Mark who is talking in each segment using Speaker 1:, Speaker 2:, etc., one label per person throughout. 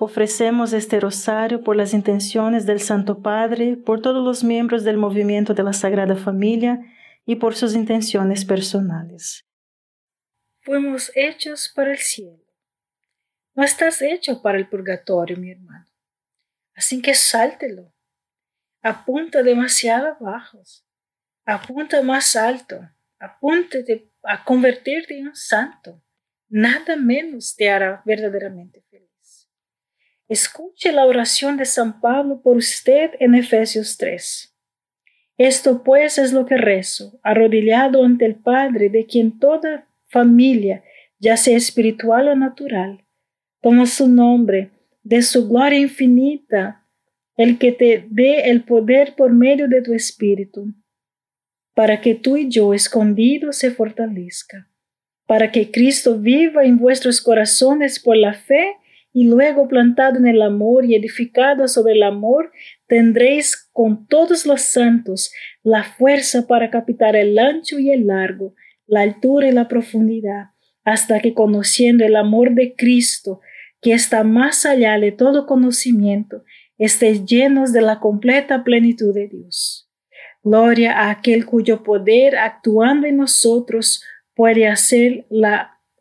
Speaker 1: Ofrecemos este rosario por las intenciones del Santo Padre, por todos los miembros del movimiento de la Sagrada Familia y por sus intenciones personales. Fuimos hechos para el cielo. No estás hecho para el purgatorio, mi hermano. Así que sáltelo. Apunta demasiado abajo. Apunta más alto. Apúntate a convertirte en un santo. Nada menos te hará verdaderamente feliz. Escuche la oración de San Pablo por usted en Efesios 3. Esto pues es lo que rezo, arrodillado ante el Padre, de quien toda familia, ya sea espiritual o natural, toma su nombre, de su gloria infinita, el que te dé el poder por medio de tu Espíritu, para que tú y yo, escondidos, se fortalezca, para que Cristo viva en vuestros corazones por la fe, y luego plantado en el amor y edificado sobre el amor, tendréis con todos los santos la fuerza para capitar el ancho y el largo, la altura y la profundidad, hasta que conociendo el amor de Cristo, que está más allá de todo conocimiento, estéis llenos de la completa plenitud de Dios. Gloria a aquel cuyo poder actuando en nosotros puede hacer la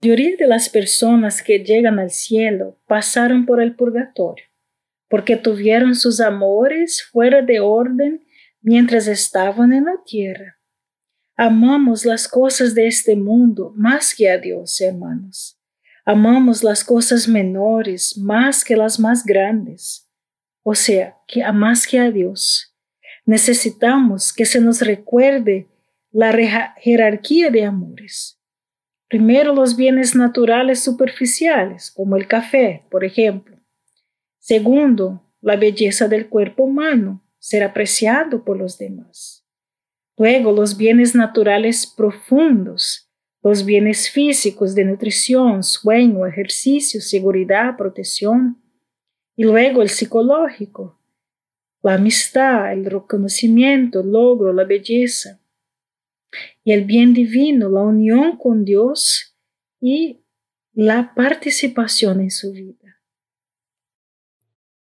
Speaker 2: Mayoría de las personas que llegan al cielo pasaron por el purgatorio, porque tuvieron sus amores fuera de orden mientras estaban en la tierra. Amamos las cosas de este mundo más que a Dios, hermanos. Amamos las cosas menores más que las más grandes, o sea, que más que a Dios. Necesitamos que se nos recuerde la jerarquía de amores Primero los bienes naturales superficiales, como el café, por ejemplo. Segundo, la belleza del cuerpo humano, ser apreciado por los demás. Luego los bienes naturales profundos, los bienes físicos de nutrición, sueño, ejercicio, seguridad, protección. Y luego el psicológico, la amistad, el reconocimiento, el logro, la belleza y el bien divino, la unión con Dios y la participación en su vida.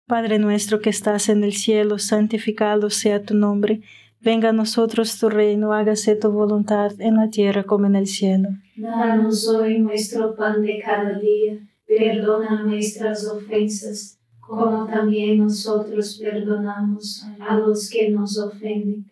Speaker 1: Padre nuestro que estás en el cielo, santificado sea tu nombre. Venga a nosotros tu reino, hágase tu voluntad en la tierra como en el cielo.
Speaker 3: Danos hoy nuestro pan de cada día, perdona nuestras ofensas, como también nosotros perdonamos a los que nos ofenden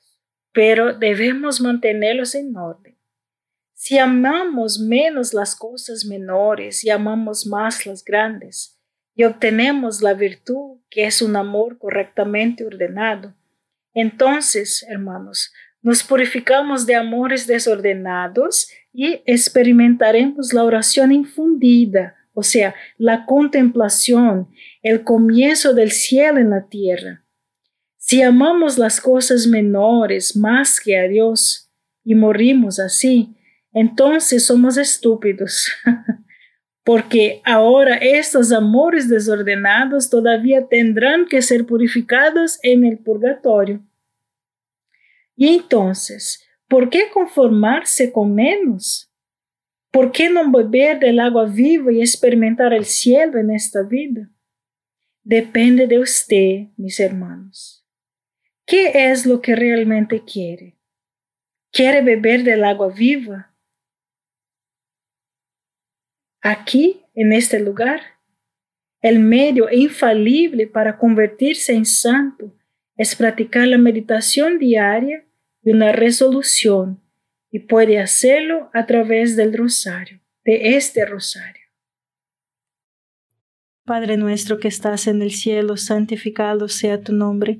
Speaker 2: pero debemos mantenerlos en orden. Si amamos menos las cosas menores y amamos más las grandes, y obtenemos la virtud que es un amor correctamente ordenado, entonces, hermanos, nos purificamos de amores desordenados y experimentaremos la oración infundida, o sea, la contemplación, el comienzo del cielo en la tierra. Si amamos las cosas menores más que a Dios y morimos así, entonces somos estúpidos, porque ahora estos amores desordenados todavía tendrán que ser purificados en el purgatorio. Y entonces, ¿Por qué conformarse con menos? ¿Por qué no beber del agua viva y experimentar el cielo en esta vida? Depende de usted, mis hermanos. ¿Qué es lo que realmente quiere? ¿Quiere beber del agua viva? Aquí, en este lugar, el medio infalible para convertirse en santo es practicar la meditación diaria de una resolución y puede hacerlo a través del rosario, de este rosario.
Speaker 1: Padre nuestro que estás en el cielo, santificado sea tu nombre.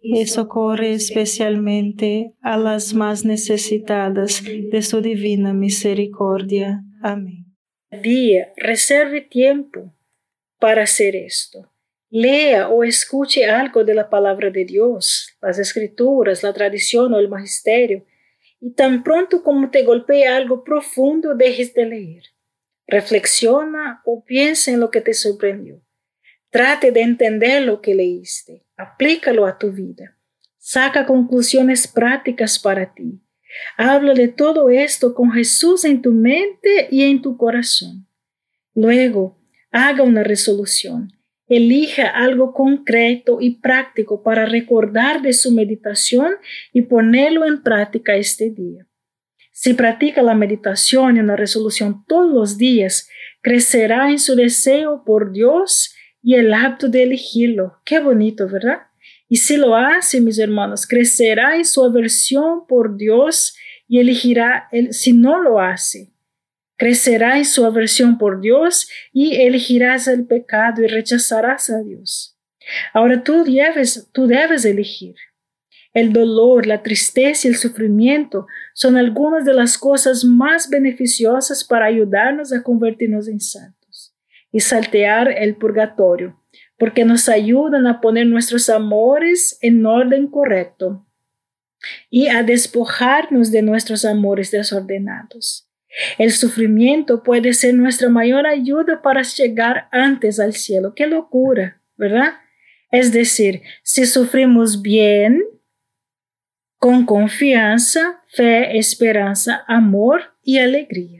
Speaker 1: y socorre especialmente a las más necesitadas de su divina misericordia. Amén.
Speaker 2: Día, reserve tiempo para hacer esto. Lea o escuche algo de la palabra de Dios, las escrituras, la tradición o el magisterio, y tan pronto como te golpee algo profundo, dejes de leer. Reflexiona o piensa en lo que te sorprendió. Trate de entender lo que leíste. Aplícalo a tu vida. Saca conclusiones prácticas para ti. Habla de todo esto con Jesús en tu mente y en tu corazón. Luego, haga una resolución. Elija algo concreto y práctico para recordar de su meditación y ponerlo en práctica este día. Si practica la meditación y una resolución todos los días, crecerá en su deseo por Dios y el acto de elegirlo. Qué bonito, ¿verdad? Y si lo hace, mis hermanos, crecerá en su aversión por Dios y elegirá, el, si no lo hace, crecerá en su aversión por Dios y elegirás el pecado y rechazarás a Dios. Ahora tú debes, tú debes elegir. El dolor, la tristeza y el sufrimiento son algunas de las cosas más beneficiosas para ayudarnos a convertirnos en santos y saltear el purgatorio, porque nos ayudan a poner nuestros amores en orden correcto y a despojarnos de nuestros amores desordenados. El sufrimiento puede ser nuestra mayor ayuda para llegar antes al cielo. Qué locura, ¿verdad? Es decir, si sufrimos bien, con confianza, fe, esperanza, amor y alegría.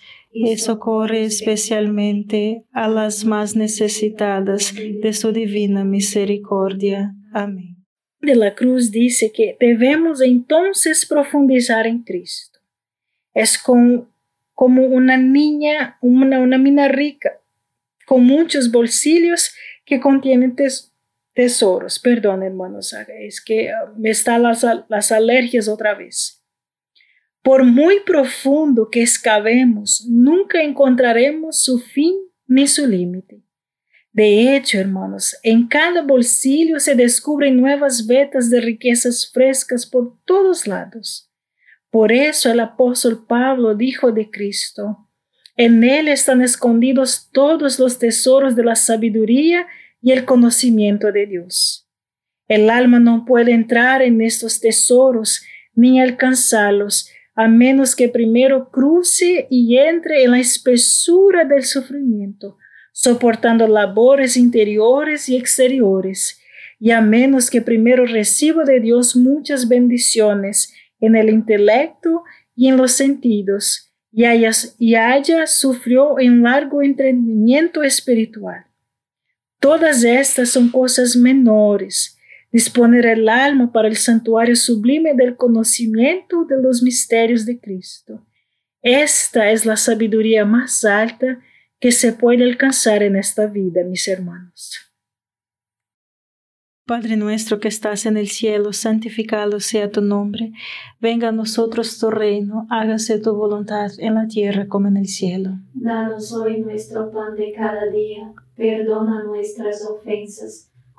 Speaker 1: y socorre especialmente a las más necesitadas de su divina misericordia. Amén
Speaker 2: de la Cruz dice que debemos entonces profundizar en Cristo. Es como una niña, una, una mina rica, con muchos bolsillos que contienen tesoros. Perdón, hermanos, es que ah, me están las alergias otra vez. Por muy profundo que excavemos, nunca encontraremos su fin ni su límite. De hecho, hermanos, en cada bolsillo se descubren nuevas vetas de riquezas frescas por todos lados. Por eso el apóstol Pablo dijo de Cristo, en él están escondidos todos los tesoros de la sabiduría y el conocimiento de Dios. El alma no puede entrar en estos tesoros ni alcanzarlos a menos que primero cruce y entre en la espesura del sufrimiento soportando labores interiores y exteriores, y a menos que primero reciba de Dios muchas bendiciones en el intelecto y en los sentidos, y haya, y haya sufrió un largo entrenamiento espiritual. Todas estas son cosas menores. Disponer el alma para el santuario sublime del conocimiento de los misterios de Cristo. Esta es la sabiduría más alta que se puede alcanzar en esta vida, mis hermanos.
Speaker 1: Padre nuestro que estás en el cielo, santificado sea tu nombre, venga a nosotros tu reino, hágase tu voluntad en la tierra como en el cielo.
Speaker 3: Danos hoy nuestro pan de cada día, perdona nuestras ofensas,